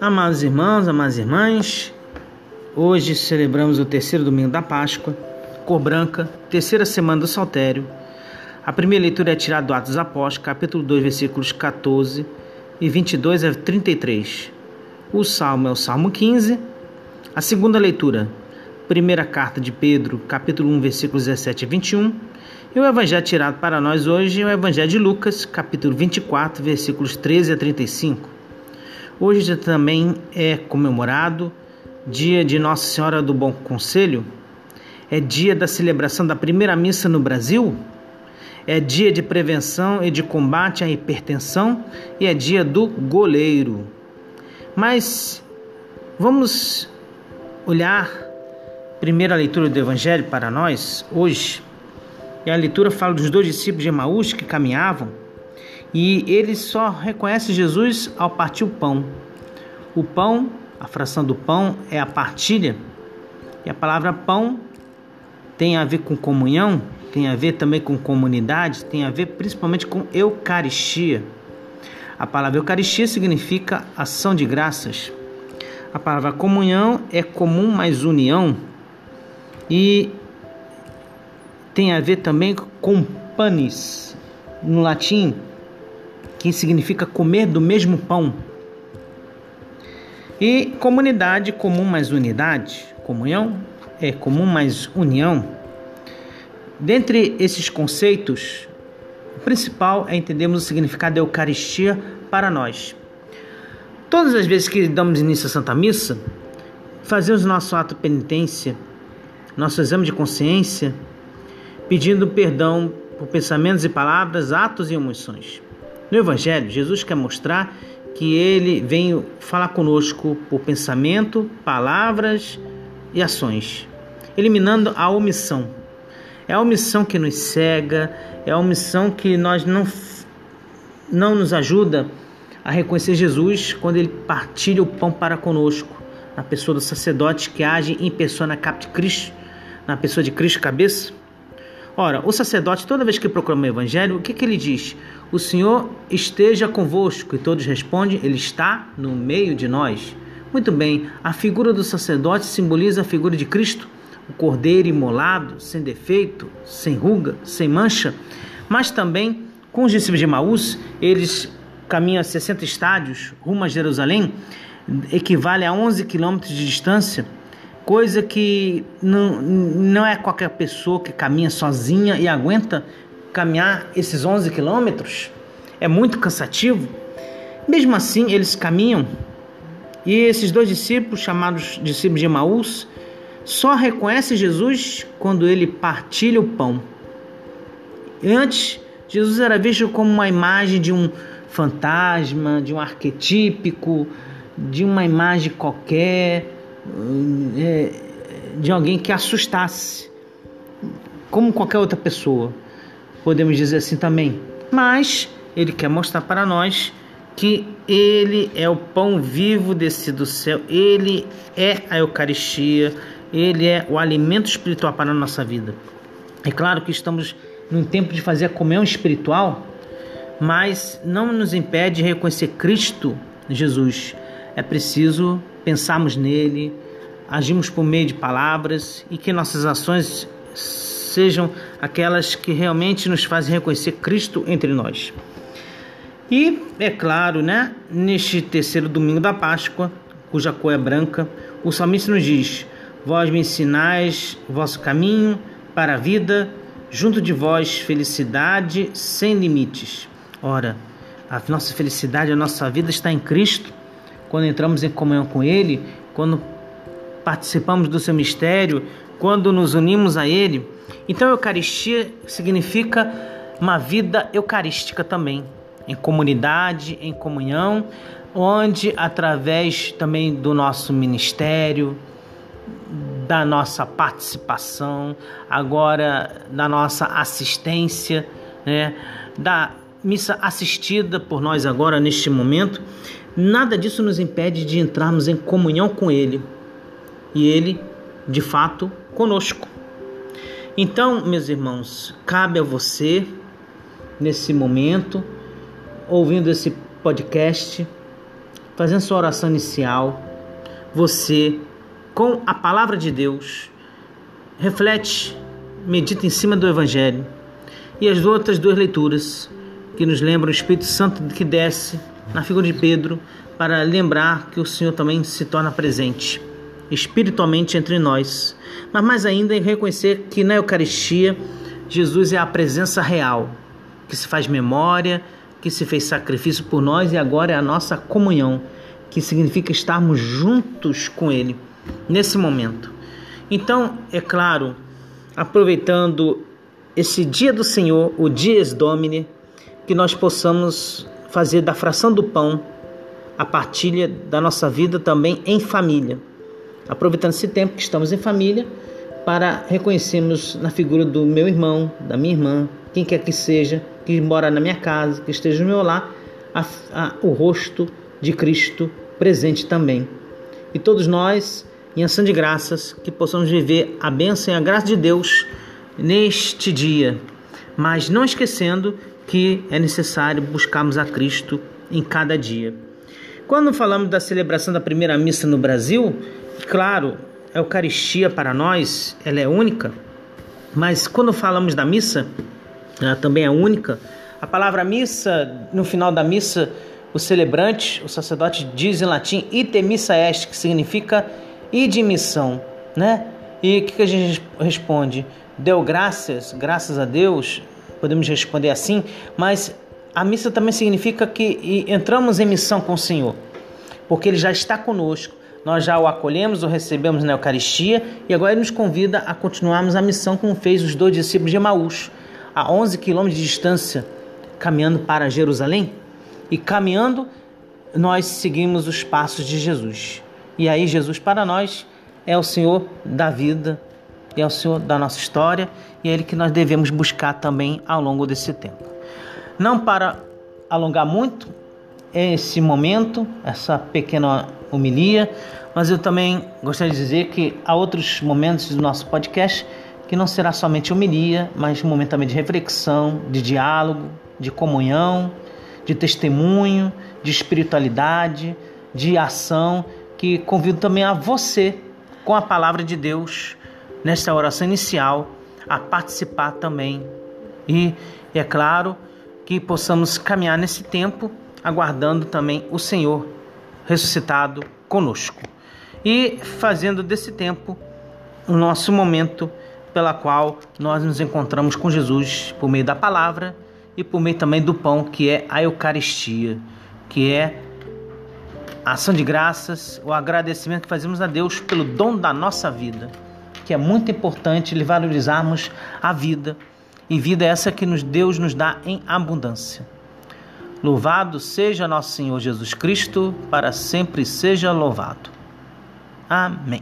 Amados irmãos, amadas irmãs, hoje celebramos o terceiro domingo da Páscoa, cor branca, terceira semana do Saltério. A primeira leitura é tirada do Atos dos Apóstolos, capítulo 2, versículos 14 e 22 a 33. O salmo é o Salmo 15. A segunda leitura, primeira carta de Pedro, capítulo 1, versículos 17 a 21. E o evangelho tirado para nós hoje é o evangelho de Lucas, capítulo 24, versículos 13 a 35. Hoje também é comemorado dia de Nossa Senhora do Bom Conselho, é dia da celebração da primeira missa no Brasil, é dia de prevenção e de combate à hipertensão e é dia do goleiro. Mas vamos olhar primeira leitura do Evangelho para nós hoje. E a leitura fala dos dois discípulos de Emaús que caminhavam e eles só reconhecem Jesus ao partir o pão. O pão, a fração do pão é a partilha. E a palavra pão tem a ver com comunhão, tem a ver também com comunidade, tem a ver principalmente com Eucaristia. A palavra Eucaristia significa ação de graças. A palavra comunhão é comum mais união e tem a ver também com panis, no latim, que significa comer do mesmo pão. E comunidade comum mais unidade, comunhão é comum mais união. Dentre esses conceitos, o principal é entendermos o significado da Eucaristia para nós. Todas as vezes que damos início à Santa Missa, fazemos nosso ato de penitência, nosso exame de consciência, pedindo perdão por pensamentos e palavras, atos e emoções. No Evangelho, Jesus quer mostrar que ele vem falar conosco por pensamento, palavras e ações, eliminando a omissão. É a omissão que nos cega, é a omissão que nós não, não nos ajuda a reconhecer Jesus quando ele partilha o pão para conosco, na pessoa do sacerdote que age em pessoa na capta de Cristo, na pessoa de Cristo cabeça. Ora, o sacerdote, toda vez que proclama o evangelho, o que, que ele diz? O Senhor esteja convosco. E todos respondem: Ele está no meio de nós. Muito bem, a figura do sacerdote simboliza a figura de Cristo, o cordeiro imolado, sem defeito, sem ruga, sem mancha. Mas também, com os discípulos de Maús, eles caminham a 60 estádios rumo a Jerusalém, equivale a 11 quilômetros de distância coisa que não, não é qualquer pessoa que caminha sozinha e aguenta caminhar esses 11 quilômetros. É muito cansativo. Mesmo assim, eles caminham e esses dois discípulos, chamados discípulos de Emaús, só reconhecem Jesus quando ele partilha o pão. Antes, Jesus era visto como uma imagem de um fantasma, de um arquetípico, de uma imagem qualquer é, de alguém que assustasse, como qualquer outra pessoa, podemos dizer assim também. Mas ele quer mostrar para nós que ele é o pão vivo descido do céu, ele é a Eucaristia, ele é o alimento espiritual para a nossa vida. É claro que estamos num tempo de fazer a comunhão espiritual, mas não nos impede de reconhecer Cristo Jesus. É preciso pensarmos nele, agimos por meio de palavras e que nossas ações sejam aquelas que realmente nos fazem reconhecer Cristo entre nós. E, é claro, né, neste terceiro domingo da Páscoa, cuja cor é branca, o salmista nos diz: Vós me ensinais vosso caminho para a vida, junto de vós felicidade sem limites. Ora, a nossa felicidade, a nossa vida está em Cristo quando entramos em comunhão com Ele, quando participamos do seu mistério, quando nos unimos a Ele. Então, Eucaristia significa uma vida eucarística também, em comunidade, em comunhão, onde através também do nosso ministério, da nossa participação, agora da nossa assistência, né, da missa assistida por nós agora neste momento, Nada disso nos impede de entrarmos em comunhão com Ele e Ele, de fato, conosco. Então, meus irmãos, cabe a você nesse momento, ouvindo esse podcast, fazendo sua oração inicial, você, com a palavra de Deus, reflete, medita em cima do Evangelho e as outras duas leituras que nos lembram o Espírito Santo que desce na figura de Pedro para lembrar que o Senhor também se torna presente espiritualmente entre nós, mas mais ainda em reconhecer que na Eucaristia Jesus é a presença real, que se faz memória, que se fez sacrifício por nós e agora é a nossa comunhão, que significa estarmos juntos com Ele nesse momento. Então, é claro, aproveitando esse dia do Senhor, o Dies Domini, que nós possamos fazer da fração do pão a partilha da nossa vida também em família. Aproveitando esse tempo que estamos em família, para reconhecermos na figura do meu irmão, da minha irmã, quem quer que seja, que mora na minha casa, que esteja no meu lar, a, a, o rosto de Cristo presente também. E todos nós, em ação de graças, que possamos viver a bênção e a graça de Deus neste dia, mas não esquecendo que é necessário buscarmos a Cristo em cada dia. Quando falamos da celebração da primeira missa no Brasil, claro, a Eucaristia para nós ela é única, mas quando falamos da missa, ela também é única. A palavra missa, no final da missa, o celebrante, o sacerdote diz em latim ite missa est, que significa ir de missão, né? E o que a gente responde? Deu graças, graças a Deus, podemos responder assim, mas a missa também significa que entramos em missão com o Senhor, porque Ele já está conosco, nós já o acolhemos, o recebemos na Eucaristia e agora Ele nos convida a continuarmos a missão como fez os dois discípulos de Emaús, a 11 quilômetros de distância, caminhando para Jerusalém. E caminhando, nós seguimos os passos de Jesus. E aí, Jesus para nós é o Senhor da vida, é o Senhor da nossa história e é Ele que nós devemos buscar também ao longo desse tempo. Não para alongar muito esse momento, essa pequena homilia, mas eu também gostaria de dizer que há outros momentos do nosso podcast que não será somente homilia, mas um momento também de reflexão, de diálogo, de comunhão, de testemunho, de espiritualidade, de ação, que convido também a você, com a palavra de Deus, nesta oração inicial, a participar também. E é claro, que possamos caminhar nesse tempo, aguardando também o Senhor ressuscitado conosco e fazendo desse tempo o nosso momento pela qual nós nos encontramos com Jesus por meio da palavra e por meio também do pão, que é a Eucaristia, que é a ação de graças, o agradecimento que fazemos a Deus pelo dom da nossa vida, que é muito importante valorizarmos a vida e vida essa que nos Deus nos dá em abundância. Louvado seja nosso Senhor Jesus Cristo, para sempre seja louvado. Amém.